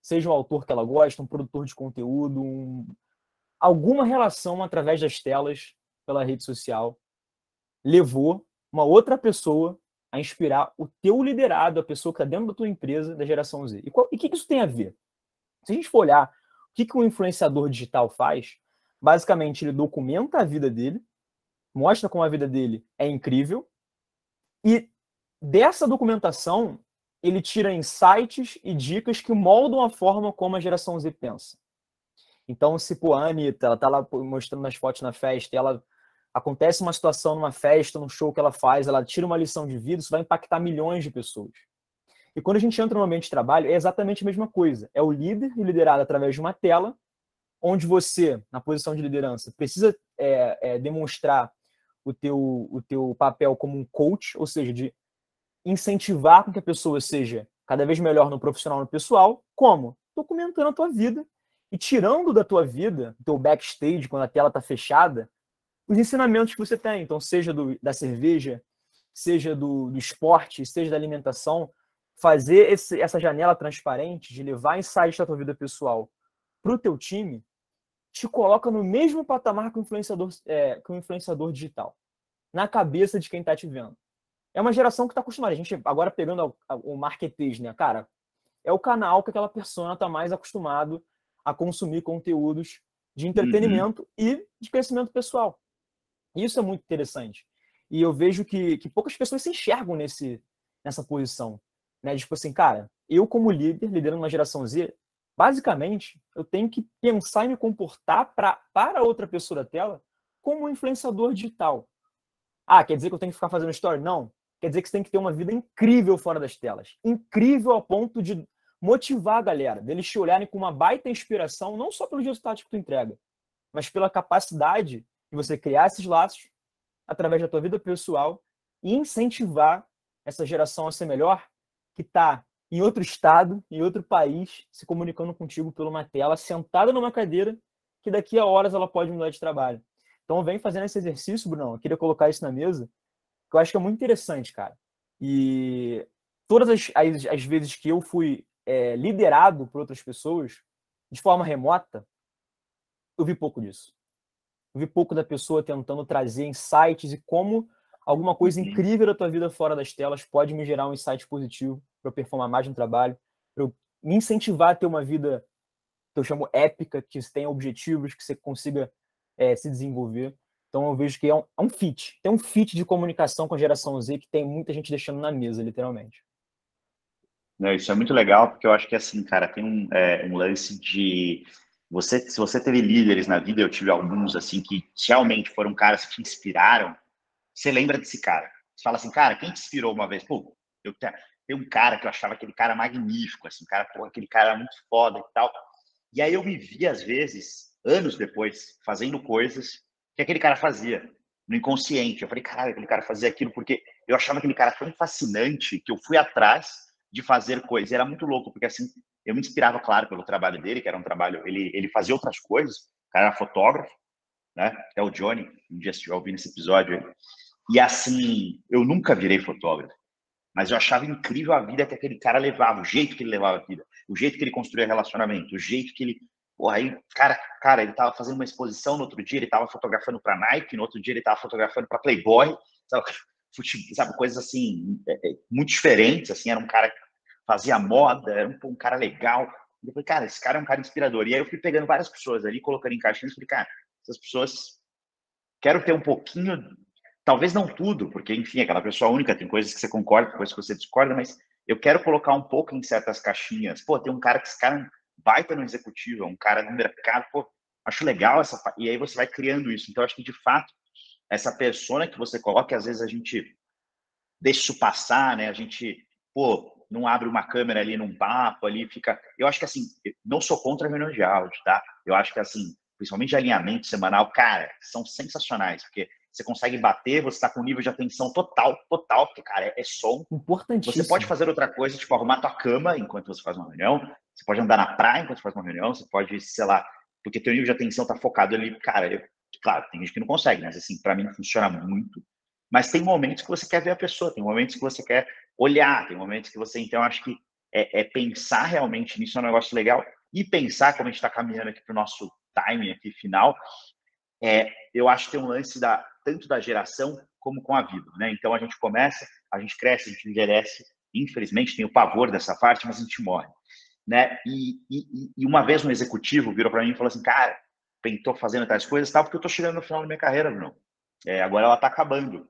Seja um autor que ela gosta, um produtor de conteúdo, um, alguma relação através das telas pela rede social levou uma outra pessoa a inspirar o teu liderado, a pessoa que está dentro da tua empresa, da geração Z. E o que, que isso tem a ver? Se a gente for olhar o que, que um influenciador digital faz, basicamente ele documenta a vida dele, mostra como a vida dele é incrível, e dessa documentação ele tira insights e dicas que moldam a forma como a geração Z pensa. Então, se pô, a Anitta, ela tá lá mostrando as fotos na festa ela acontece uma situação numa festa, num show que ela faz, ela tira uma lição de vida, isso vai impactar milhões de pessoas. E quando a gente entra no ambiente de trabalho, é exatamente a mesma coisa. É o líder liderado através de uma tela onde você, na posição de liderança, precisa é, é, demonstrar o teu, o teu papel como um coach, ou seja, de incentivar que a pessoa seja cada vez melhor no profissional e no pessoal, como? Documentando a tua vida e tirando da tua vida, do teu backstage, quando a tela está fechada, os ensinamentos que você tem. Então, seja do, da cerveja, seja do, do esporte, seja da alimentação, fazer esse, essa janela transparente de levar insights da tua vida pessoal para o teu time, te coloca no mesmo patamar que o influenciador, é, que o influenciador digital, na cabeça de quem está te vendo é uma geração que está acostumada. A gente agora pegando o marketês, né? Cara, é o canal que aquela persona está mais acostumado a consumir conteúdos de entretenimento uhum. e de crescimento pessoal. Isso é muito interessante. E eu vejo que, que poucas pessoas se enxergam nesse, nessa posição. Né? Tipo assim, cara, eu como líder, liderando uma geração Z, basicamente, eu tenho que pensar e me comportar pra, para outra pessoa da tela como um influenciador digital. Ah, quer dizer que eu tenho que ficar fazendo story? Não quer dizer que você tem que ter uma vida incrível fora das telas. Incrível a ponto de motivar a galera, deles te olharem com uma baita inspiração, não só pelos resultados que tu entrega, mas pela capacidade de você criar esses laços através da tua vida pessoal e incentivar essa geração a ser melhor, que está em outro estado, em outro país, se comunicando contigo por uma tela, sentada numa cadeira, que daqui a horas ela pode mudar de trabalho. Então vem fazendo esse exercício, Bruno. Eu queria colocar isso na mesa, que eu acho que é muito interessante, cara. E todas as, as, as vezes que eu fui é, liderado por outras pessoas, de forma remota, eu vi pouco disso. Eu vi pouco da pessoa tentando trazer insights e como alguma coisa uhum. incrível da tua vida fora das telas pode me gerar um insight positivo para eu performar mais no trabalho, para eu me incentivar a ter uma vida que eu chamo épica, que tenha objetivos, que você consiga é, se desenvolver. Então eu vejo que é um, é um fit. Tem um fit de comunicação com a geração Z que tem muita gente deixando na mesa, literalmente. Não, isso é muito legal, porque eu acho que assim, cara, tem um, é, um lance de você, se você teve líderes na vida, eu tive alguns assim que realmente foram caras que te inspiraram. Você lembra desse cara? Você fala assim, cara, quem te inspirou uma vez? Pô, eu tem um cara que eu achava aquele cara magnífico, assim, cara, pô, aquele cara muito foda e tal. E aí eu me vi às vezes, anos depois, fazendo coisas que aquele cara fazia no inconsciente. Eu falei, caralho, aquele cara fazia aquilo porque eu achava aquele cara tão fascinante que eu fui atrás de fazer coisas. Era muito louco, porque assim, eu me inspirava, claro, pelo trabalho dele, que era um trabalho, ele, ele fazia outras coisas, o cara era fotógrafo, né? É o Johnny, um dia estiver ouvindo esse episódio. E assim, eu nunca virei fotógrafo, mas eu achava incrível a vida que aquele cara levava, o jeito que ele levava a vida, o jeito que ele construía relacionamento, o jeito que ele Porra, aí, cara, cara, ele tava fazendo uma exposição no outro dia, ele tava fotografando para Nike, no outro dia ele tava fotografando para Playboy, sabe? sabe? coisas assim, é, é, muito diferentes, assim, era um cara fazia moda, era um, um cara legal. Eu falei, cara, esse cara é um cara inspirador. E aí eu fui pegando várias pessoas ali, colocando em caixinhas, e falei, cara, essas pessoas, quero ter um pouquinho, talvez não tudo, porque, enfim, aquela pessoa única, tem coisas que você concorda, coisas que você discorda, mas eu quero colocar um pouco em certas caixinhas. Pô, tem um cara que esse cara baita no executivo, é um cara no mercado, pô, acho legal essa. E aí você vai criando isso. Então, acho que de fato, essa persona que você coloca, às vezes a gente deixa isso passar, né? A gente, pô, não abre uma câmera ali num papo, ali fica. Eu acho que assim, não sou contra a reunião de áudio, tá? Eu acho que assim, principalmente de alinhamento semanal, cara, são sensacionais, porque você consegue bater, você está com um nível de atenção total, total, porque, cara, é, é som. Importantíssimo. Você pode fazer outra coisa, tipo, arrumar tua cama enquanto você faz uma reunião, você pode andar na praia enquanto faz uma reunião, você pode, sei lá, porque teu nível de atenção tá focado ali, cara, eu, claro, tem gente que não consegue, mas assim, para mim funciona muito. Mas tem momentos que você quer ver a pessoa, tem momentos que você quer olhar, tem momentos que você, então, acho que é, é pensar realmente nisso é um negócio legal e pensar como a gente está caminhando aqui para o nosso timing aqui final. É, eu acho que tem um lance da tanto da geração como com a vida, né? Então a gente começa, a gente cresce, a gente envelhece, infelizmente tem o pavor dessa parte, mas a gente morre né? E, e, e uma vez um executivo virou para mim e falou assim, cara, estou fazendo tais coisas, tal, porque eu estou chegando no final da minha carreira, Bruno. É, agora ela está acabando.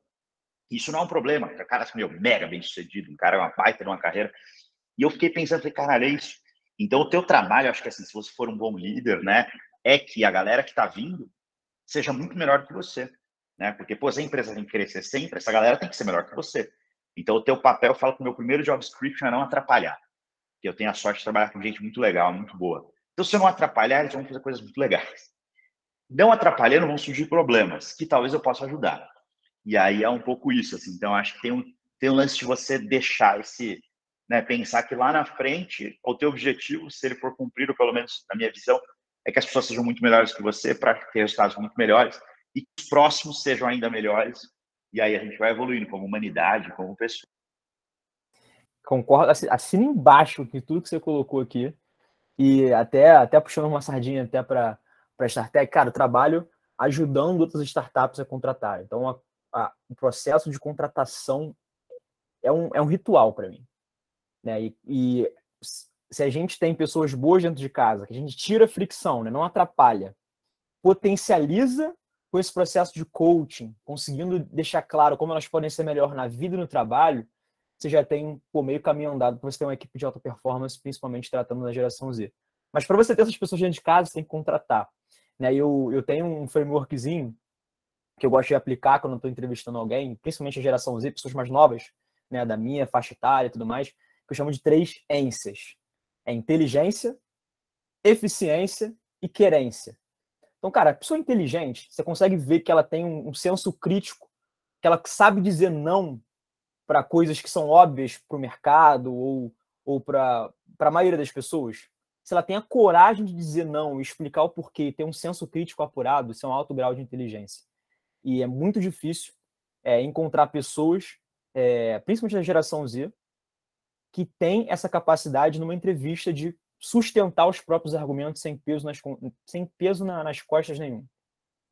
Isso não é um problema. O cara meu, mega bem sucedido, um cara é uma baita de uma carreira. E eu fiquei pensando, falei, caralho, é isso. Então, o teu trabalho, acho que assim, se você for um bom líder, né, é que a galera que está vindo seja muito melhor que você, né? Porque, pô, a empresa tem que crescer sempre, essa galera tem que ser melhor que você. Então, o teu papel, eu falo que o meu primeiro job description é não atrapalhar que eu tenho a sorte de trabalhar com gente muito legal, muito boa. Então, se eu não atrapalhar, eles vão fazer coisas muito legais. Não atrapalhando, vão surgir problemas que talvez eu possa ajudar. E aí é um pouco isso, assim. Então, acho que tem um, tem um lance de você deixar esse, né, pensar que lá na frente, o teu objetivo, se ele for cumprido, pelo menos na minha visão, é que as pessoas sejam muito melhores que você para ter resultados muito melhores e que os próximos sejam ainda melhores. E aí a gente vai evoluindo como humanidade, como pessoa. Concordo, assina embaixo de tudo que você colocou aqui. E até, até puxando uma sardinha até para a StarTech, cara, trabalho ajudando outras startups a contratar. Então, a, o processo de contratação é um, é um ritual para mim. Né? E, e, se a gente tem pessoas boas dentro de casa, que a gente tira a fricção, né? não atrapalha, potencializa com esse processo de coaching, conseguindo deixar claro como elas podem ser melhor na vida e no trabalho, você já tem pô, meio caminho andado para você ter uma equipe de alta performance, principalmente tratando da geração Z. Mas para você ter essas pessoas dentro de casa, você tem que contratar. Né? Eu, eu tenho um frameworkzinho que eu gosto de aplicar quando estou entrevistando alguém, principalmente a geração Z, pessoas mais novas, né, da minha faixa etária e tudo mais, que eu chamo de três ências. É inteligência, eficiência e querência. Então, cara, a pessoa inteligente, você consegue ver que ela tem um, um senso crítico, que ela sabe dizer não para coisas que são óbvias para o mercado ou, ou para a maioria das pessoas. Se ela tem a coragem de dizer não e explicar o porquê, ter um senso crítico apurado, isso é um alto grau de inteligência. E é muito difícil é, encontrar pessoas, é, principalmente da geração Z, que tem essa capacidade numa entrevista de sustentar os próprios argumentos sem peso nas, sem peso na, nas costas nenhum.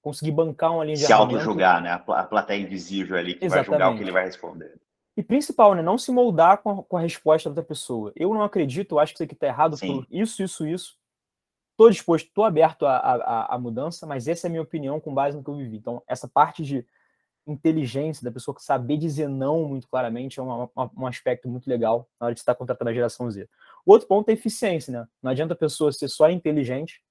Conseguir bancar uma linha de Se auto-julgar, né? A plateia invisível ali que Exatamente. vai julgar o que ele vai responder. E principal, né? Não se moldar com a, com a resposta da outra pessoa. Eu não acredito, acho que isso aqui está errado Sim. por isso, isso, isso. Estou disposto, estou aberto à mudança, mas essa é a minha opinião com base no que eu vivi. Então, essa parte de inteligência da pessoa que saber dizer não muito claramente é um, um aspecto muito legal na hora de estar contratando a geração Z. O outro ponto é eficiência, né? Não adianta a pessoa ser só inteligente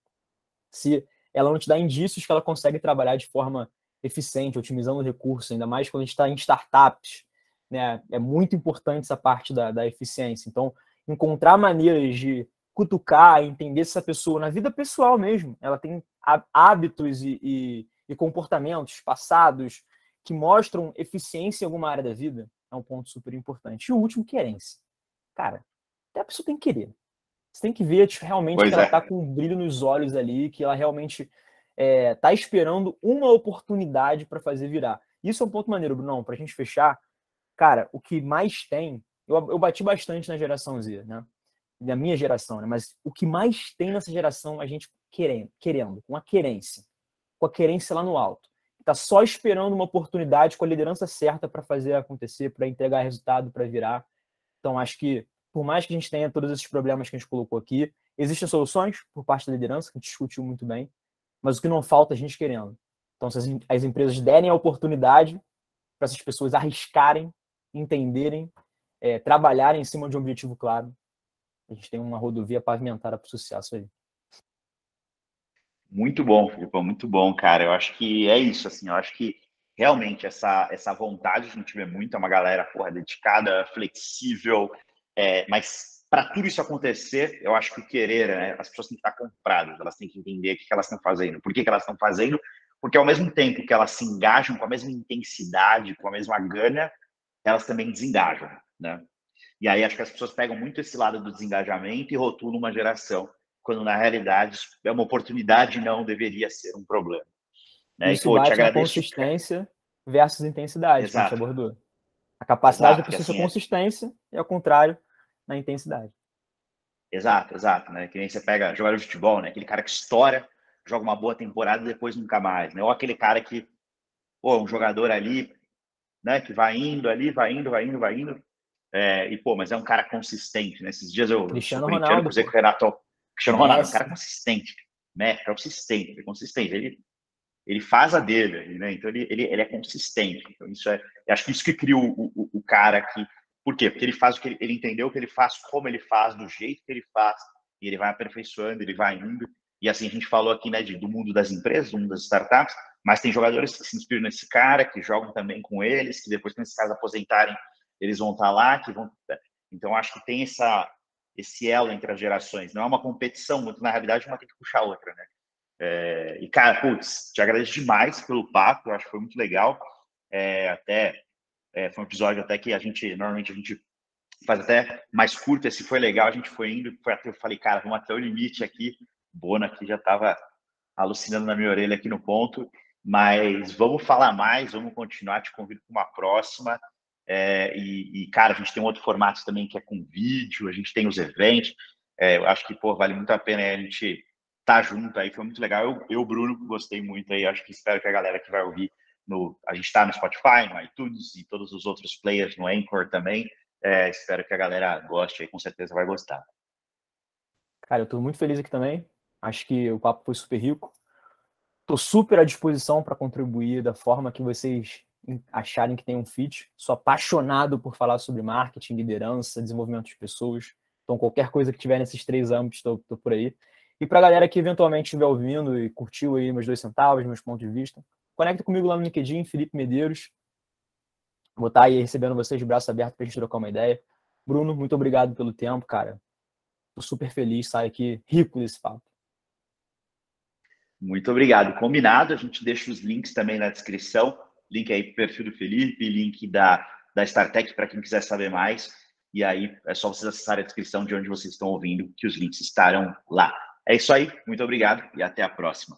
se ela não te dá indícios que ela consegue trabalhar de forma eficiente, otimizando recursos, ainda mais quando a gente está em startups, né? É muito importante essa parte da, da eficiência. Então, encontrar maneiras de cutucar, entender se essa pessoa, na vida pessoal mesmo, ela tem hábitos e, e, e comportamentos passados, que mostram eficiência em alguma área da vida, é um ponto super importante. E o último, querência. Cara, até a pessoa tem que querer. Você tem que ver tipo, realmente pois que é. ela está com um brilho nos olhos ali, que ela realmente está é, tá esperando uma oportunidade para fazer virar. Isso é um ponto maneiro, Brunão, para a gente fechar. Cara, o que mais tem, eu, eu bati bastante na geração Z, né? Da minha geração, né? Mas o que mais tem nessa geração, a gente querendo, querendo, com a querência. Com a querência lá no alto está só esperando uma oportunidade com a liderança certa para fazer acontecer, para entregar resultado, para virar. Então, acho que, por mais que a gente tenha todos esses problemas que a gente colocou aqui, existem soluções por parte da liderança, que a gente discutiu muito bem, mas o que não falta é a gente querendo. Então, se as, as empresas derem a oportunidade para essas pessoas arriscarem, entenderem, é, trabalharem em cima de um objetivo claro, a gente tem uma rodovia pavimentada para o sucesso aí. Muito bom, Filipe, muito bom, cara. Eu acho que é isso, assim, eu acho que realmente essa, essa vontade a gente vê muito, é uma galera, porra, dedicada, flexível, é, mas para tudo isso acontecer, eu acho que o querer, né, as pessoas têm que estar compradas, elas têm que entender o que, que elas estão fazendo, por que, que elas estão fazendo, porque ao mesmo tempo que elas se engajam com a mesma intensidade, com a mesma gana, elas também desengajam, né? E aí acho que as pessoas pegam muito esse lado do desengajamento e rotulam uma geração quando na realidade é uma oportunidade não deveria ser um problema. Né? Isso e, pô, bate te agradeço. consistência versus intensidade, Exato. que a gente abordou. A capacidade Exato, da pessoa assim, consistência e ao contrário na intensidade. Exato, exato, né? Que nem você pega jogador de futebol, né? Aquele cara que estoura, joga uma boa temporada e depois nunca mais, né? Ou aquele cara que, pô, um jogador ali, né? Que vai indo ali, vai indo, vai indo, vai indo. É, e, pô, mas é um cara consistente, né? Esses dias eu Cristiano Ronaldo, o Renato, Cristiano Ronaldo é um cara consistente, né? É consistente, é consistente. Ele, ele faz a dele, né? Então ele, ele, ele é consistente. Então isso é, acho que isso que cria o, o, o cara que, por quê? Porque ele faz o que ele, ele entendeu o que ele faz, como ele faz, do jeito que ele faz, e ele vai aperfeiçoando, ele vai indo. E assim a gente falou aqui, né, de, do mundo das empresas, do mundo das startups, mas tem jogadores que se inspiram nesse cara, que jogam também com eles, que depois quando esses caras aposentarem, eles vão estar lá, que vão. Então acho que tem essa esse elo entre as gerações. Não é uma competição, muito na realidade, uma tem que puxar a outra, né? É, e, cara, putz, te agradeço demais pelo papo, acho que foi muito legal. É, até é, foi um episódio até que a gente, normalmente a gente faz até mais curto, esse foi legal, a gente foi indo, foi até, eu falei, cara, vamos até o limite aqui. Bona aqui já estava alucinando na minha orelha aqui no ponto, mas vamos falar mais, vamos continuar, te convido para uma próxima. É, e, e, cara, a gente tem um outro formato também que é com vídeo, a gente tem os eventos. É, eu acho que, pô, vale muito a pena a gente estar tá junto aí, foi muito legal. Eu, eu, Bruno, gostei muito aí, acho que espero que a galera que vai ouvir, no, a gente está no Spotify, no iTunes e todos os outros players, no Anchor também. É, espero que a galera goste aí, com certeza vai gostar. Cara, eu estou muito feliz aqui também. Acho que o papo foi super rico. Estou super à disposição para contribuir da forma que vocês acharem que tem um fit. Sou apaixonado por falar sobre marketing, liderança, desenvolvimento de pessoas. Então, qualquer coisa que tiver nesses três âmbitos, estou por aí. E para a galera que eventualmente estiver ouvindo e curtiu aí meus dois centavos, meus pontos de vista, conecta comigo lá no LinkedIn, Felipe Medeiros. Vou estar tá aí recebendo vocês de braço aberto para a gente trocar uma ideia. Bruno, muito obrigado pelo tempo, cara. Estou super feliz, saio aqui rico desse papo. Muito obrigado. Combinado, a gente deixa os links também na descrição. Link aí para o perfil do Felipe, link da, da StarTech para quem quiser saber mais. E aí é só vocês acessarem a descrição de onde vocês estão ouvindo, que os links estarão lá. É isso aí, muito obrigado e até a próxima.